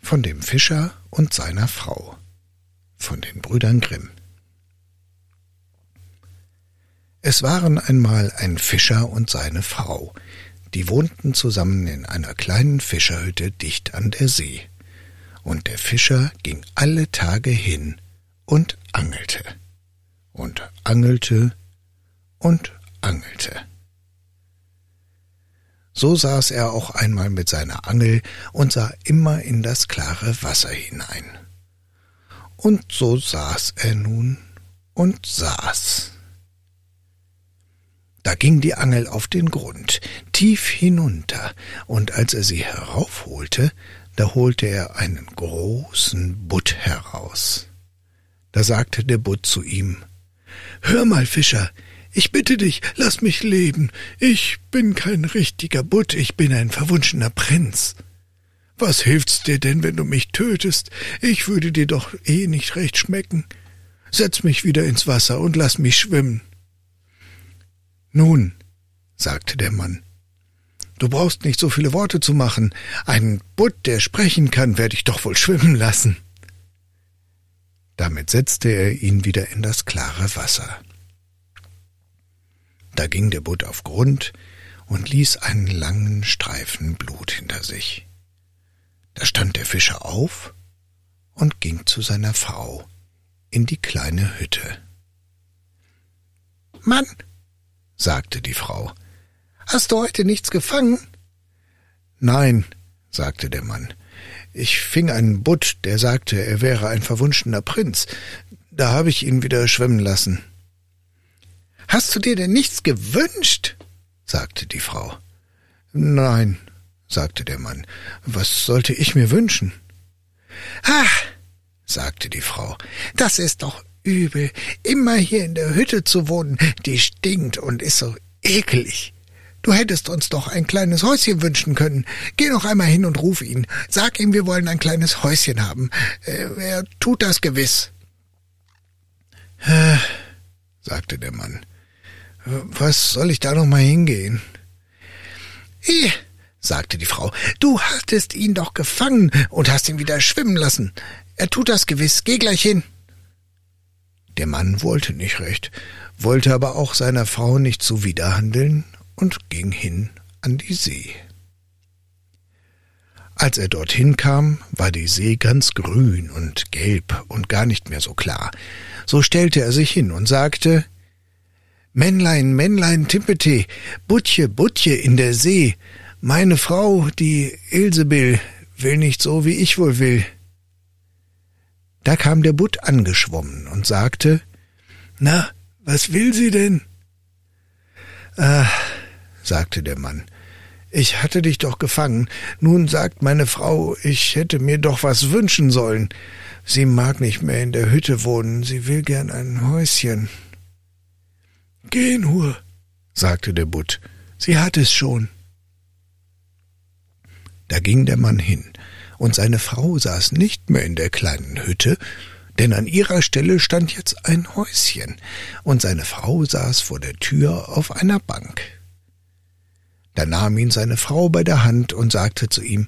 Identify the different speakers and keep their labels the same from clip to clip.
Speaker 1: Von dem Fischer und seiner Frau. Von den Brüdern Grimm. Es waren einmal ein Fischer und seine Frau, die wohnten zusammen in einer kleinen Fischerhütte dicht an der See, und der Fischer ging alle Tage hin und angelte. Und angelte und angelte. So saß er auch einmal mit seiner Angel und sah immer in das klare Wasser hinein. Und so saß er nun und saß. Da ging die Angel auf den Grund, tief hinunter, und als er sie heraufholte, da holte er einen großen Butt heraus. Da sagte der Butt zu ihm Hör mal, Fischer, ich bitte dich, lass mich leben. Ich bin kein richtiger Butt, ich bin ein verwunschener Prinz. Was hilft's dir denn, wenn du mich tötest? Ich würde dir doch eh nicht recht schmecken. Setz mich wieder ins Wasser und lass mich schwimmen. Nun, sagte der Mann, du brauchst nicht so viele Worte zu machen. Einen Butt, der sprechen kann, werde ich doch wohl schwimmen lassen. Damit setzte er ihn wieder in das klare Wasser. Da ging der Butt auf Grund und ließ einen langen Streifen Blut hinter sich. Da stand der Fischer auf und ging zu seiner Frau in die kleine Hütte. Mann, sagte die Frau, hast du heute nichts gefangen? Nein, sagte der Mann, ich fing einen Butt, der sagte, er wäre ein verwunschener Prinz. Da habe ich ihn wieder schwimmen lassen. Hast du dir denn nichts gewünscht? sagte die Frau. Nein, sagte der Mann. Was sollte ich mir wünschen? Ach, sagte die Frau, das ist doch übel, immer hier in der Hütte zu wohnen, die stinkt und ist so ekelig. Du hättest uns doch ein kleines Häuschen wünschen können. Geh noch einmal hin und ruf ihn. Sag ihm, wir wollen ein kleines Häuschen haben. Äh, er tut das gewiss. Äh, sagte der Mann. Was soll ich da noch mal hingehen? Eh, sagte die Frau, du hattest ihn doch gefangen und hast ihn wieder schwimmen lassen. Er tut das gewiss. Geh gleich hin. Der Mann wollte nicht recht, wollte aber auch seiner Frau nicht zuwiderhandeln und ging hin an die See. Als er dorthin kam, war die See ganz grün und gelb und gar nicht mehr so klar. So stellte er sich hin und sagte Männlein, Männlein, Timpete, Butje, Butje in der See, meine Frau, die Ilsebill, will nicht so, wie ich wohl will. Da kam der Butt angeschwommen und sagte, Na, was will sie denn? Ah, sagte der Mann, ich hatte dich doch gefangen, nun sagt meine Frau, ich hätte mir doch was wünschen sollen. Sie mag nicht mehr in der Hütte wohnen, sie will gern ein Häuschen. Geh nur, sagte der Butt, sie hat es schon. Da ging der Mann hin, und seine Frau saß nicht mehr in der kleinen Hütte, denn an ihrer Stelle stand jetzt ein Häuschen, und seine Frau saß vor der Tür auf einer Bank. Da nahm ihn seine Frau bei der Hand und sagte zu ihm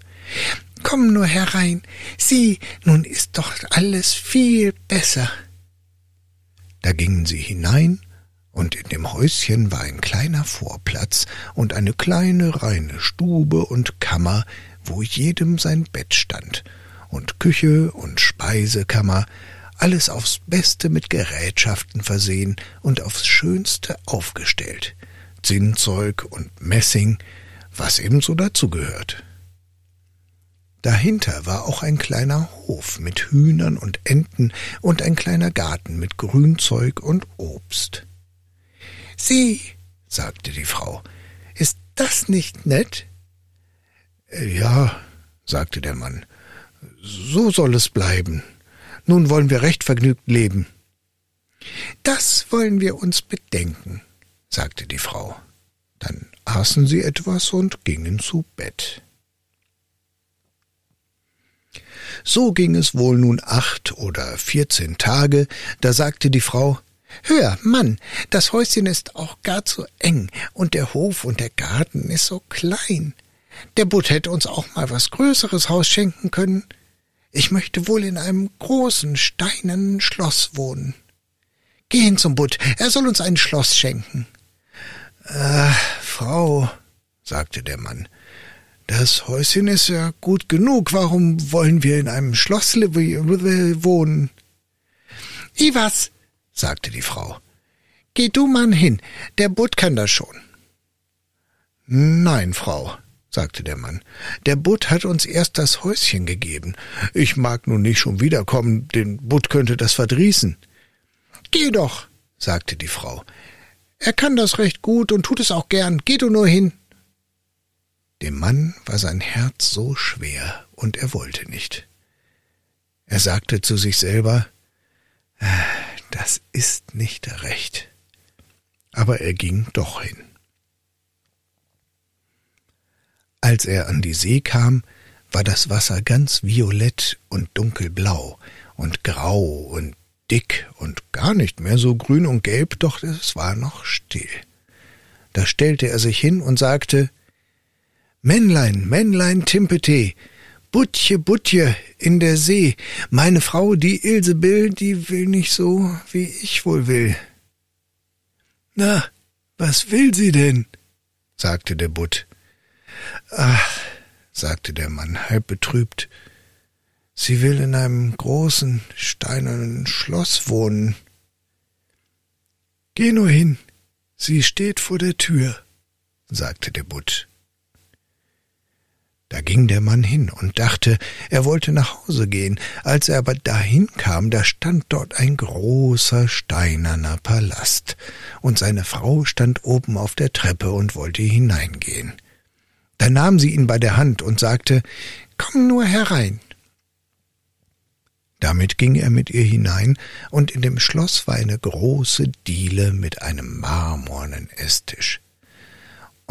Speaker 1: Komm nur herein, sieh, nun ist doch alles viel besser. Da gingen sie hinein, und in dem Häuschen war ein kleiner Vorplatz und eine kleine reine Stube und Kammer, wo jedem sein Bett stand, und Küche und Speisekammer, alles aufs Beste mit Gerätschaften versehen und aufs Schönste aufgestellt, Zinnzeug und Messing, was ebenso dazugehört. Dahinter war auch ein kleiner Hof mit Hühnern und Enten und ein kleiner Garten mit Grünzeug und Obst. Sieh, sagte die Frau, ist das nicht nett? Äh, ja, sagte der Mann, so soll es bleiben. Nun wollen wir recht vergnügt leben. Das wollen wir uns bedenken, sagte die Frau. Dann aßen sie etwas und gingen zu Bett. So ging es wohl nun acht oder vierzehn Tage, da sagte die Frau Hör, Mann, das Häuschen ist auch gar zu eng, und der Hof und der Garten ist so klein. Der Butt hätte uns auch mal was Größeres Haus schenken können. Ich möchte wohl in einem großen steinernen Schloss wohnen. Geh hin zum Butt, er soll uns ein Schloss schenken.
Speaker 2: Äh, Frau, sagte der Mann, das Häuschen ist ja gut genug. Warum wollen wir in einem Schloss wohnen?
Speaker 1: I was, sagte die Frau. Geh du, Mann, hin. Der Butt kann das schon.
Speaker 2: Nein, Frau, sagte der Mann. Der Butt hat uns erst das Häuschen gegeben. Ich mag nun nicht schon wiederkommen, den Butt könnte das verdrießen.
Speaker 1: Geh doch, sagte die Frau. Er kann das recht gut und tut es auch gern. Geh du nur hin.
Speaker 2: Dem Mann war sein Herz so schwer, und er wollte nicht. Er sagte zu sich selber, das ist nicht recht. Aber er ging doch hin. Als er an die See kam, war das Wasser ganz violett und dunkelblau und grau und dick und gar nicht mehr so grün und gelb, doch es war noch still. Da stellte er sich hin und sagte Männlein, Männlein Timpete, Butje, Butje in der See, meine Frau, die Ilsebill, die will nicht so, wie ich wohl will.
Speaker 1: Na, was will sie denn? sagte der Butt.
Speaker 2: Ach, sagte der Mann, halb betrübt, sie will in einem großen, steinernen Schloss wohnen.
Speaker 1: Geh nur hin, sie steht vor der Tür, sagte der Butt.
Speaker 2: Da ging der Mann hin und dachte, er wollte nach Hause gehen. Als er aber dahin kam, da stand dort ein großer steinerner Palast, und seine Frau stand oben auf der Treppe und wollte hineingehen. Da nahm sie ihn bei der Hand und sagte, Komm nur herein. Damit ging er mit ihr hinein, und in dem Schloss war eine große Diele mit einem marmornen Esstisch.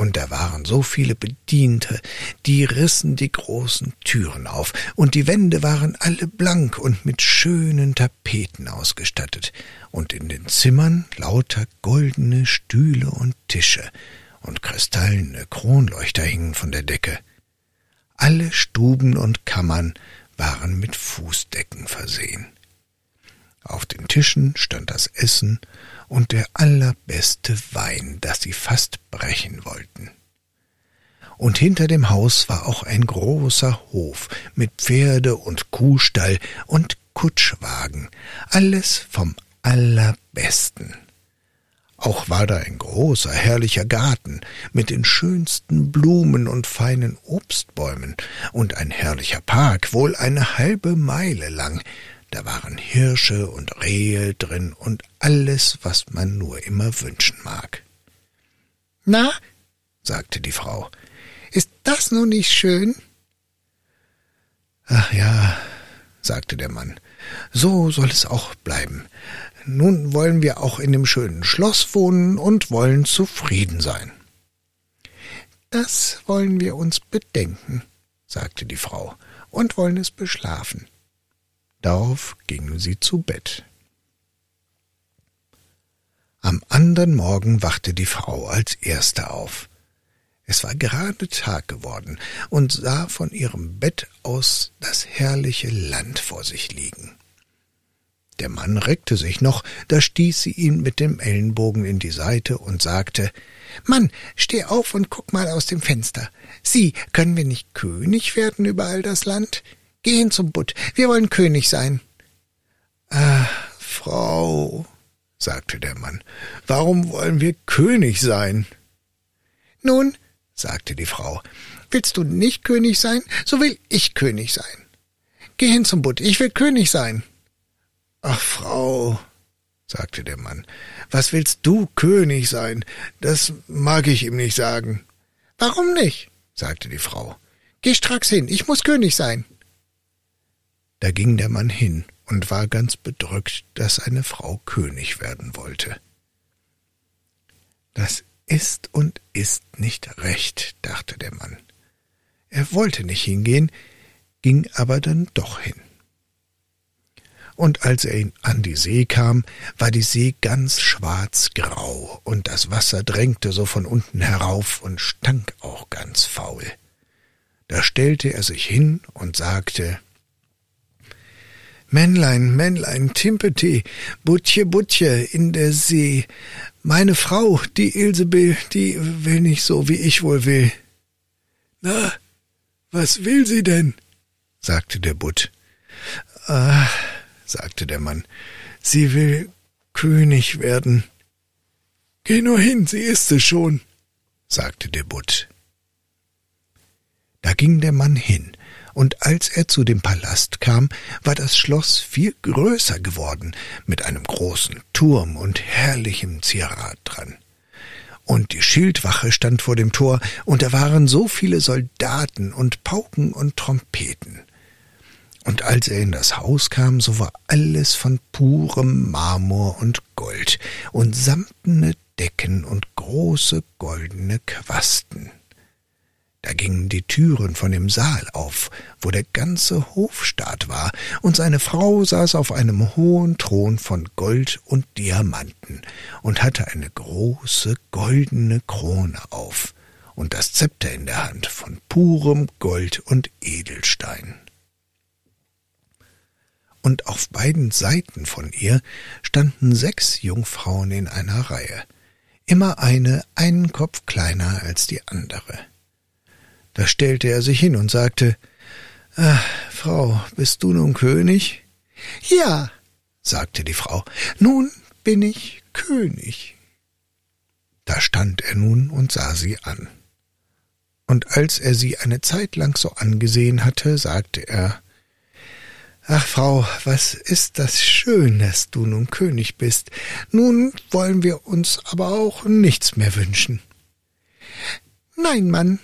Speaker 2: Und da waren so viele Bediente, die rissen die großen Türen auf, und die Wände waren alle blank und mit schönen Tapeten ausgestattet, und in den Zimmern lauter goldene Stühle und Tische, und kristallene Kronleuchter hingen von der Decke. Alle Stuben und Kammern waren mit Fußdecken versehen. Auf den Tischen stand das Essen und der allerbeste Wein, dass sie fast brechen wollten. Und hinter dem Haus war auch ein großer Hof mit Pferde und Kuhstall und Kutschwagen, alles vom allerbesten. Auch war da ein großer, herrlicher Garten mit den schönsten Blumen und feinen Obstbäumen und ein herrlicher Park, wohl eine halbe Meile lang. Da waren Hirsche und Rehe drin und alles, was man nur immer wünschen mag.
Speaker 1: Na, sagte die Frau, ist das nun nicht schön?
Speaker 2: Ach ja, sagte der Mann, so soll es auch bleiben. Nun wollen wir auch in dem schönen Schloss wohnen und wollen zufrieden sein.
Speaker 1: Das wollen wir uns bedenken, sagte die Frau, und wollen es beschlafen.
Speaker 2: Darauf gingen sie zu Bett. Am andern Morgen wachte die Frau als erste auf. Es war gerade Tag geworden und sah von ihrem Bett aus das herrliche Land vor sich liegen. Der Mann reckte sich noch, da stieß sie ihn mit dem Ellenbogen in die Seite und sagte
Speaker 1: Mann, steh auf und guck mal aus dem Fenster. Sieh, können wir nicht König werden über all das Land? Geh hin zum Butt, wir wollen König sein.
Speaker 2: Ah, Frau, sagte der Mann, warum wollen wir König sein?
Speaker 1: Nun, sagte die Frau, willst du nicht König sein, so will ich König sein. Geh hin zum Butt, ich will König sein.
Speaker 2: Ach, Frau, sagte der Mann, was willst du König sein? Das mag ich ihm nicht sagen.
Speaker 1: Warum nicht? sagte die Frau. Geh stracks hin, ich muss König sein.
Speaker 2: Da ging der Mann hin und war ganz bedrückt, dass eine Frau König werden wollte. Das ist und ist nicht recht, dachte der Mann. Er wollte nicht hingehen, ging aber dann doch hin. Und als er an die See kam, war die See ganz schwarzgrau, und das Wasser drängte so von unten herauf und stank auch ganz faul. Da stellte er sich hin und sagte Männlein, Männlein, Timpete, Butje, Butje in der See. Meine Frau, die Ilsebel, die will nicht so, wie ich wohl will.
Speaker 1: Na, was will sie denn? sagte der Butt.
Speaker 2: Ah, sagte der Mann, sie will König werden.
Speaker 1: Geh nur hin, sie ist es schon, sagte der Butt.
Speaker 2: Da ging der Mann hin, und als er zu dem Palast kam, war das Schloss viel größer geworden, mit einem großen Turm und herrlichem Zierat dran. Und die Schildwache stand vor dem Tor, und da waren so viele Soldaten und Pauken und Trompeten. Und als er in das Haus kam, so war alles von purem Marmor und Gold und samtene Decken und große goldene Quasten. Da gingen die Türen von dem Saal auf, wo der ganze Hofstaat war, und seine Frau saß auf einem hohen Thron von Gold und Diamanten und hatte eine große goldene Krone auf und das Zepter in der Hand von purem Gold und Edelstein. Und auf beiden Seiten von ihr standen sechs Jungfrauen in einer Reihe, immer eine einen Kopf kleiner als die andere. Da stellte er sich hin und sagte ah, Frau, bist du nun König?
Speaker 1: Ja, sagte die Frau, nun bin ich König.
Speaker 2: Da stand er nun und sah sie an. Und als er sie eine Zeit lang so angesehen hatte, sagte er Ach, Frau, was ist das schön, dass du nun König bist. Nun wollen wir uns aber auch nichts mehr wünschen.
Speaker 1: Nein, Mann,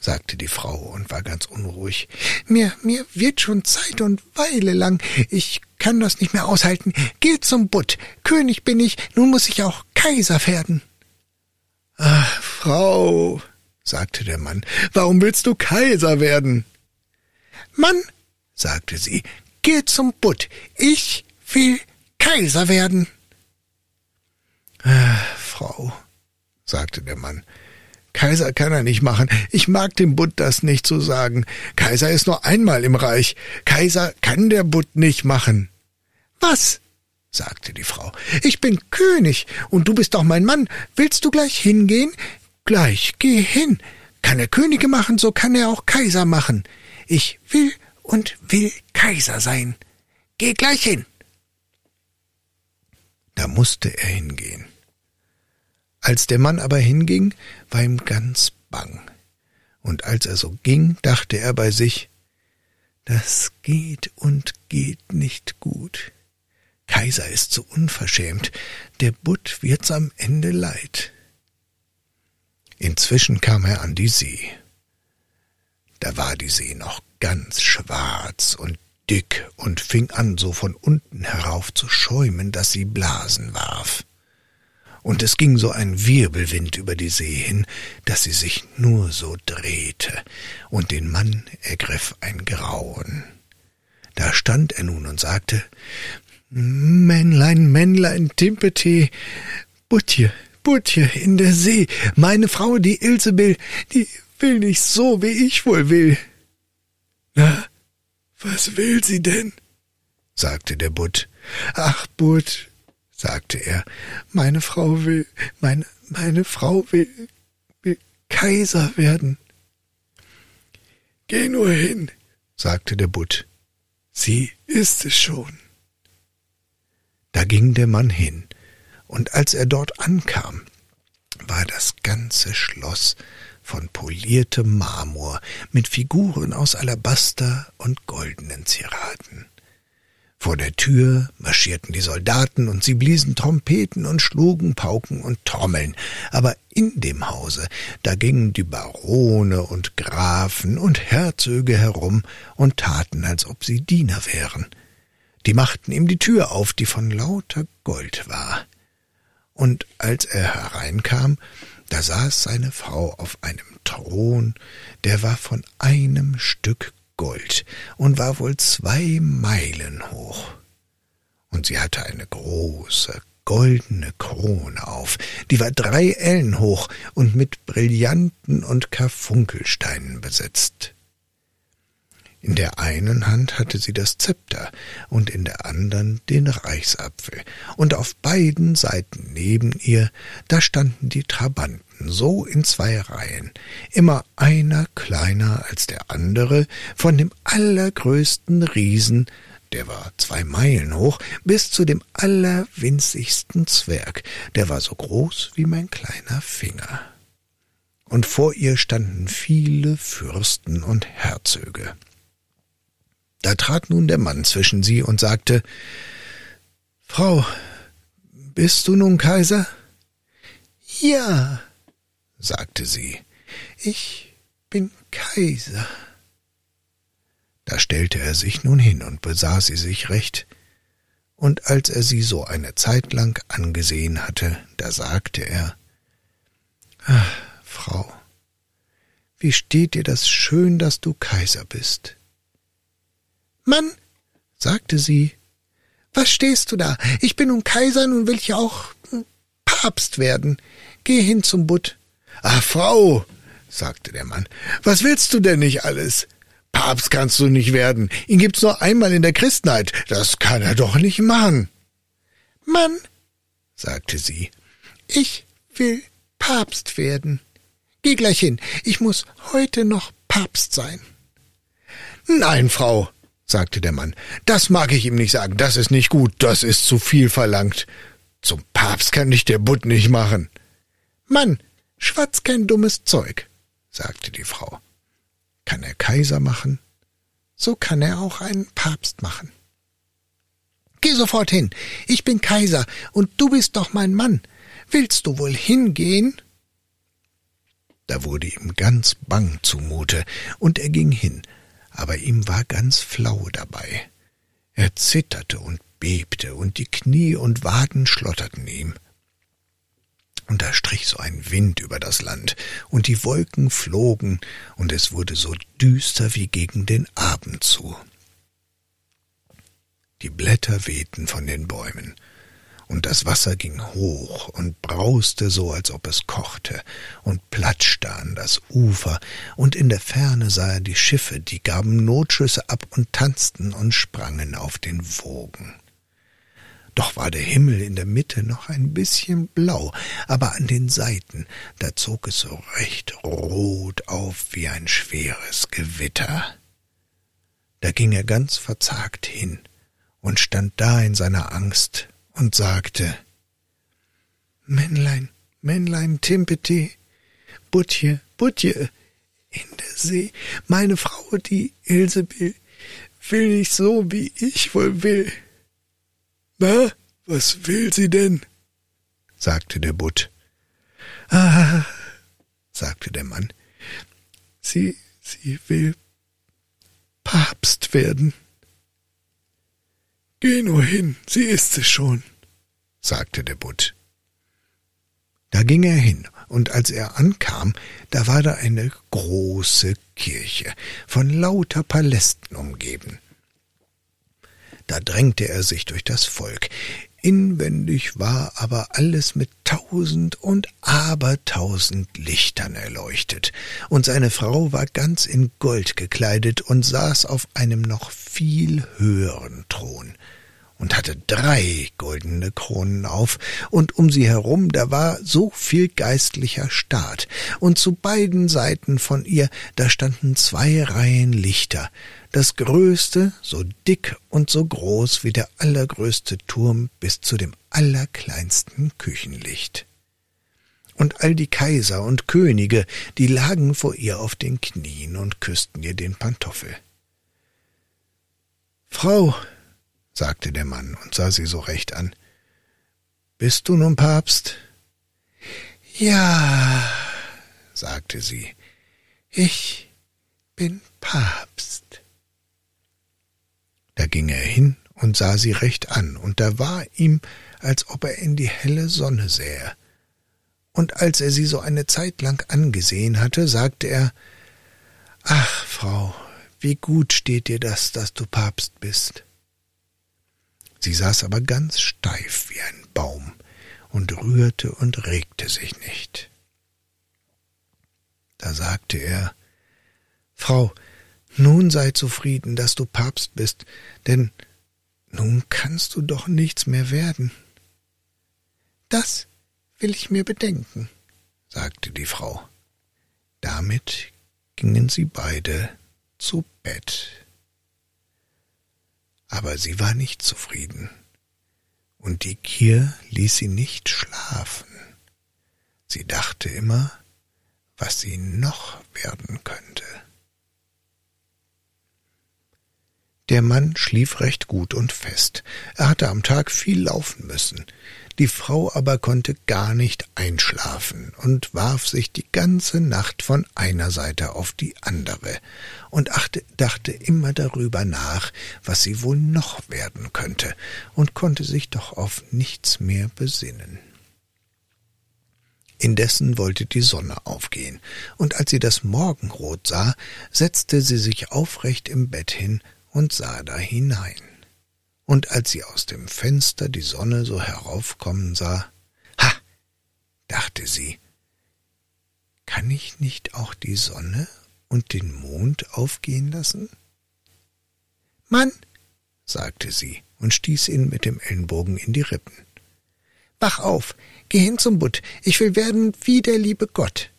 Speaker 1: sagte die Frau und war ganz unruhig. Mir, mir wird schon Zeit und Weile lang. Ich kann das nicht mehr aushalten. Geh zum Butt. König bin ich, nun muss ich auch Kaiser werden.
Speaker 2: Ach, Frau, sagte der Mann, warum willst du Kaiser werden?
Speaker 1: Mann, sagte sie, geh zum Butt. Ich will Kaiser werden.
Speaker 2: Ach, Frau, sagte der Mann, Kaiser kann er nicht machen. Ich mag dem Butt das nicht zu sagen. Kaiser ist nur einmal im Reich. Kaiser kann der Butt nicht machen.
Speaker 1: Was? sagte die Frau. Ich bin König und du bist doch mein Mann. Willst du gleich hingehen? Gleich, geh hin. Kann er Könige machen, so kann er auch Kaiser machen. Ich will und will Kaiser sein. Geh gleich hin.
Speaker 2: Da musste er hingehen. Als der Mann aber hinging, war ihm ganz bang. Und als er so ging, dachte er bei sich, das geht und geht nicht gut. Kaiser ist so unverschämt, der Butt wird's am Ende leid. Inzwischen kam er an die See. Da war die See noch ganz schwarz und dick und fing an, so von unten herauf zu schäumen, dass sie Blasen warf und es ging so ein Wirbelwind über die See hin, dass sie sich nur so drehte, und den Mann ergriff ein Grauen. Da stand er nun und sagte Männlein, Männlein, Timpete, Butje, Butje in der See, meine Frau, die Ilsebill, die will nicht so, wie ich wohl will.
Speaker 1: Na, was will sie denn? sagte der Butt.
Speaker 2: Ach, Butt, sagte er, meine Frau will, meine, meine Frau will, will Kaiser werden.
Speaker 1: Geh nur hin, sagte der Butt. Sie ist es schon.
Speaker 2: Da ging der Mann hin, und als er dort ankam, war das ganze Schloss von poliertem Marmor mit Figuren aus Alabaster und goldenen Zieraten. Vor der Tür marschierten die Soldaten und sie bliesen Trompeten und schlugen Pauken und Trommeln. Aber in dem Hause, da gingen die Barone und Grafen und Herzöge herum und taten, als ob sie Diener wären. Die machten ihm die Tür auf, die von lauter Gold war. Und als er hereinkam, da saß seine Frau auf einem Thron, der war von einem Stück Gold und war wohl zwei Meilen hoch. Und sie hatte eine große, goldene Krone auf, die war drei Ellen hoch und mit Brillanten und Karfunkelsteinen besetzt. In der einen Hand hatte sie das Zepter und in der andern den Reichsapfel, und auf beiden Seiten neben ihr, da standen die Trabanten so in zwei Reihen, immer einer kleiner als der andere, von dem allergrößten Riesen, der war zwei Meilen hoch, bis zu dem allerwinzigsten Zwerg, der war so groß wie mein kleiner Finger. Und vor ihr standen viele Fürsten und Herzöge. Da trat nun der Mann zwischen sie und sagte Frau, bist du nun Kaiser?
Speaker 1: Ja, sagte sie, ich bin Kaiser.
Speaker 2: Da stellte er sich nun hin und besah sie sich recht, und als er sie so eine Zeit lang angesehen hatte, da sagte er Ach, Frau, wie steht dir das schön, dass du Kaiser bist.
Speaker 1: Mann, sagte sie, was stehst du da? Ich bin nun Kaiser, nun will ich auch Papst werden. Geh hin zum Butt.
Speaker 2: Ah, Frau, sagte der Mann, was willst du denn nicht alles? Papst kannst du nicht werden. Ihn gibt's nur einmal in der Christenheit. Das kann er doch nicht machen.
Speaker 1: Mann, sagte sie, ich will Papst werden. Geh gleich hin. Ich muss heute noch Papst sein.
Speaker 2: Nein, Frau, sagte der Mann, das mag ich ihm nicht sagen, das ist nicht gut, das ist zu viel verlangt. Zum Papst kann dich der Butt nicht machen.
Speaker 1: Mann, schwatz kein dummes Zeug, sagte die Frau.
Speaker 2: Kann er Kaiser machen?
Speaker 1: So kann er auch einen Papst machen. Geh sofort hin, ich bin Kaiser, und du bist doch mein Mann. Willst du wohl hingehen?
Speaker 2: Da wurde ihm ganz bang zumute, und er ging hin, aber ihm war ganz flau dabei. Er zitterte und bebte, und die Knie und Waden schlotterten ihm. Und da strich so ein Wind über das Land, und die Wolken flogen, und es wurde so düster wie gegen den Abend zu. Die Blätter wehten von den Bäumen, und das Wasser ging hoch und brauste so, als ob es kochte, und platschte an das Ufer, und in der Ferne sah er die Schiffe, die gaben Notschüsse ab und tanzten und sprangen auf den Wogen. Doch war der Himmel in der Mitte noch ein bisschen blau, aber an den Seiten, da zog es so recht rot auf wie ein schweres Gewitter. Da ging er ganz verzagt hin und stand da in seiner Angst und sagte Männlein, Männlein Timpeti, Butje, Butje, in der See, meine Frau, die Ilsebill, will nicht so, wie ich wohl will. Na, was will sie denn? sagte der Butt.
Speaker 1: Ah, sagte der Mann, sie, sie will Papst werden.
Speaker 2: Geh nur hin, sie ist es schon, sagte der Butt. Da ging er hin, und als er ankam, da war da eine große Kirche, von lauter Palästen umgeben. Da drängte er sich durch das Volk. Inwendig war aber alles mit tausend und abertausend Lichtern erleuchtet, und seine Frau war ganz in Gold gekleidet und saß auf einem noch viel höheren Thron und hatte drei goldene Kronen auf, und um sie herum da war so viel geistlicher Staat, und zu beiden Seiten von ihr da standen zwei Reihen Lichter, das größte so dick und so groß wie der allergrößte Turm bis zu dem allerkleinsten Küchenlicht. Und all die Kaiser und Könige, die lagen vor ihr auf den Knien und küssten ihr den Pantoffel.
Speaker 1: Frau,
Speaker 2: sagte der Mann und sah sie so recht an. Bist du nun Papst?
Speaker 1: Ja, sagte sie, ich bin Papst.
Speaker 2: Da ging er hin und sah sie recht an, und da war ihm, als ob er in die helle Sonne sähe. Und als er sie so eine Zeit lang angesehen hatte, sagte er Ach, Frau, wie gut steht dir das, dass du Papst bist. Sie saß aber ganz steif wie ein Baum und rührte und regte sich nicht. Da sagte er Frau, nun sei zufrieden, dass du Papst bist, denn nun kannst du doch nichts mehr werden.
Speaker 1: Das will ich mir bedenken,
Speaker 2: sagte die Frau. Damit gingen sie beide zu Bett. Aber sie war nicht zufrieden, und die Gier ließ sie nicht schlafen. Sie dachte immer, was sie noch werden könnte. Der Mann schlief recht gut und fest. Er hatte am Tag viel laufen müssen. Die Frau aber konnte gar nicht einschlafen und warf sich die ganze Nacht von einer Seite auf die andere und achte, dachte immer darüber nach, was sie wohl noch werden könnte, und konnte sich doch auf nichts mehr besinnen. Indessen wollte die Sonne aufgehen, und als sie das Morgenrot sah, setzte sie sich aufrecht im Bett hin und sah da hinein. Und als sie aus dem Fenster die Sonne so heraufkommen sah, ha, dachte sie, kann ich nicht auch die Sonne und den Mond aufgehen lassen?
Speaker 1: Mann,
Speaker 2: sagte sie und stieß ihn mit dem Ellenbogen in die Rippen.
Speaker 1: Wach auf, geh hin zum Butt, ich will werden wie der liebe Gott.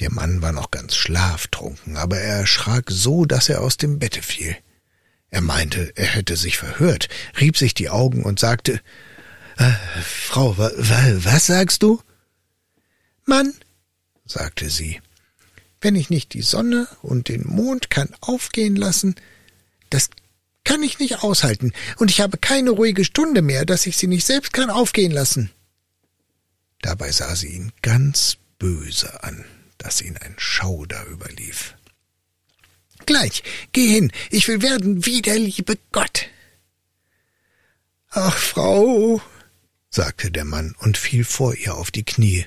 Speaker 2: Der Mann war noch ganz schlaftrunken, aber er erschrak so, dass er aus dem Bette fiel. Er meinte, er hätte sich verhört, rieb sich die Augen und sagte äh, Frau, wa, wa, was sagst du?
Speaker 1: Mann,
Speaker 2: sagte sie,
Speaker 1: wenn ich nicht die Sonne und den Mond kann aufgehen lassen, das kann ich nicht aushalten, und ich habe keine ruhige Stunde mehr, dass ich sie nicht selbst kann aufgehen lassen.
Speaker 2: Dabei sah sie ihn ganz böse an dass ihn ein Schauder überlief.
Speaker 1: Gleich, geh hin, ich will werden wie der liebe Gott.
Speaker 2: Ach, Frau, sagte der Mann und fiel vor ihr auf die Knie.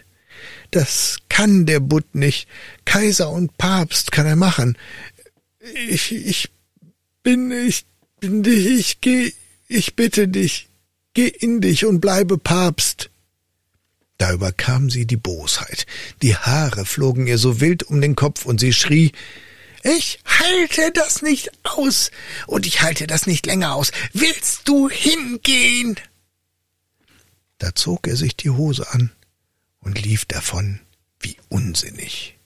Speaker 2: Das kann der Butt nicht. Kaiser und Papst kann er machen. Ich, ich bin, ich bin dich, ich geh, ich bitte dich, geh in dich und bleibe Papst. Da überkam sie die Bosheit. Die Haare flogen ihr so wild um den Kopf und sie schrie,
Speaker 1: ich halte das nicht aus, und ich halte das nicht länger aus. Willst du hingehen?
Speaker 2: Da zog er sich die Hose an und lief davon wie unsinnig.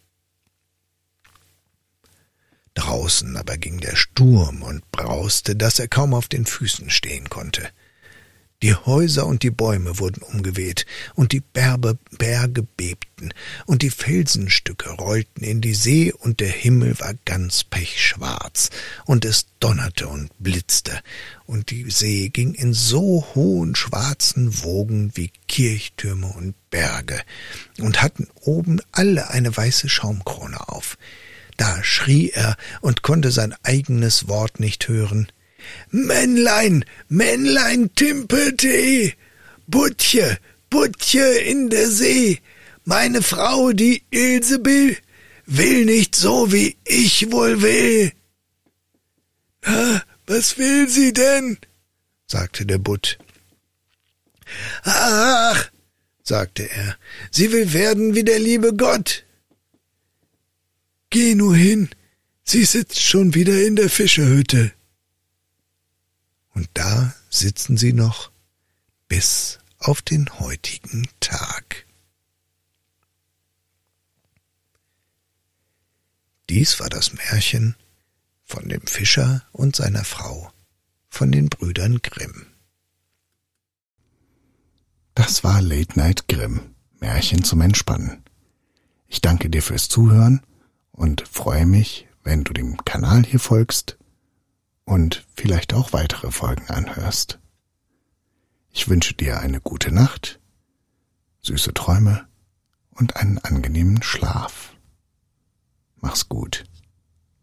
Speaker 2: Draußen aber ging der Sturm und brauste, dass er kaum auf den Füßen stehen konnte. Die Häuser und die Bäume wurden umgeweht, und die Berbe, Berge bebten, und die Felsenstücke rollten in die See, und der Himmel war ganz pechschwarz, und es donnerte und blitzte, und die See ging in so hohen schwarzen Wogen wie Kirchtürme und Berge, und hatten oben alle eine weiße Schaumkrone auf. Da schrie er und konnte sein eigenes Wort nicht hören. Männlein, Männlein Timpeltee, Butche, Butche in der See, meine Frau, die Ilsebill, will nicht so, wie ich wohl will. Na, was will sie denn? sagte der Butt. Ach, sagte er, sie will werden wie der liebe Gott. Geh nur hin, sie sitzt schon wieder in der Fischehütte. Und da sitzen sie noch bis auf den heutigen Tag. Dies war das Märchen von dem Fischer und seiner Frau von den Brüdern Grimm. Das war Late Night Grimm, Märchen zum Entspannen. Ich danke dir fürs Zuhören und freue mich, wenn du dem Kanal hier folgst und vielleicht auch weitere Folgen anhörst. Ich wünsche dir eine gute Nacht, süße Träume und einen angenehmen Schlaf. Mach's gut.